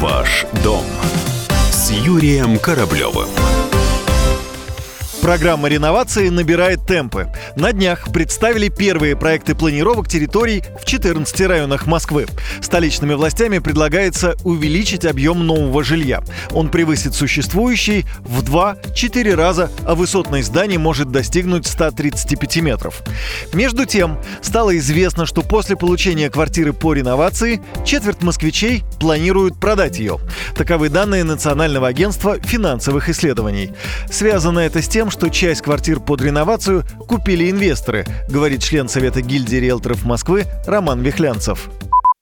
Ваш дом с Юрием Кораблевым. Программа реновации набирает темпы. На днях представили первые проекты планировок территорий в 14 районах Москвы. Столичными властями предлагается увеличить объем нового жилья. Он превысит существующий в 2-4 раза, а высотность зданий может достигнуть 135 метров. Между тем, стало известно, что после получения квартиры по реновации четверть москвичей планируют продать ее. Таковы данные Национального агентства финансовых исследований. Связано это с тем, что часть квартир под реновацию купили инвесторы, говорит член Совета гильдии риэлторов Москвы Роман Вихлянцев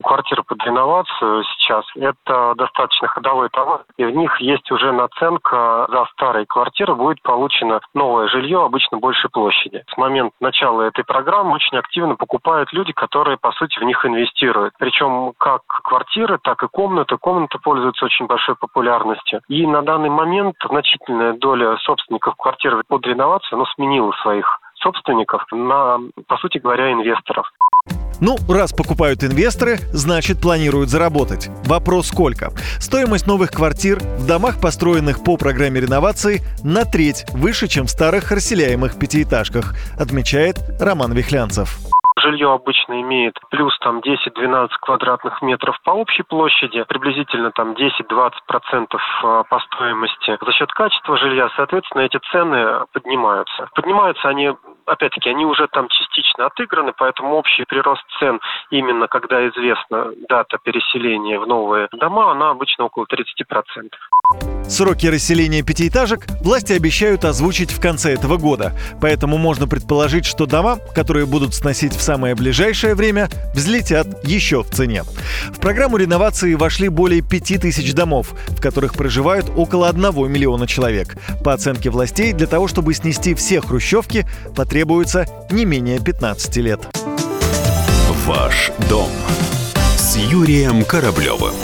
квартиры под реновацию сейчас – это достаточно ходовой товар, и в них есть уже наценка за старые квартиры будет получено новое жилье, обычно большей площади. С момента начала этой программы очень активно покупают люди, которые, по сути, в них инвестируют. Причем как квартиры, так и комнаты. Комнаты пользуются очень большой популярностью. И на данный момент значительная доля собственников квартир под реновацию ну, сменила своих собственников на, по сути говоря, инвесторов. Ну, раз покупают инвесторы, значит планируют заработать. Вопрос сколько? Стоимость новых квартир в домах, построенных по программе реновации, на треть выше, чем в старых расселяемых пятиэтажках, отмечает Роман Вихлянцев жилье обычно имеет плюс там 10-12 квадратных метров по общей площади, приблизительно там 10-20% а, по стоимости. За счет качества жилья, соответственно, эти цены поднимаются. Поднимаются они опять-таки, они уже там частично отыграны, поэтому общий прирост цен, именно когда известна дата переселения в новые дома, она обычно около 30%. Сроки расселения пятиэтажек власти обещают озвучить в конце этого года, поэтому можно предположить, что дома, которые будут сносить в самое ближайшее время, взлетят еще в цене. В программу реновации вошли более 5000 домов, в которых проживают около 1 миллиона человек. По оценке властей, для того, чтобы снести все хрущевки, потребуется не менее 15 лет. Ваш дом с Юрием Кораблевым.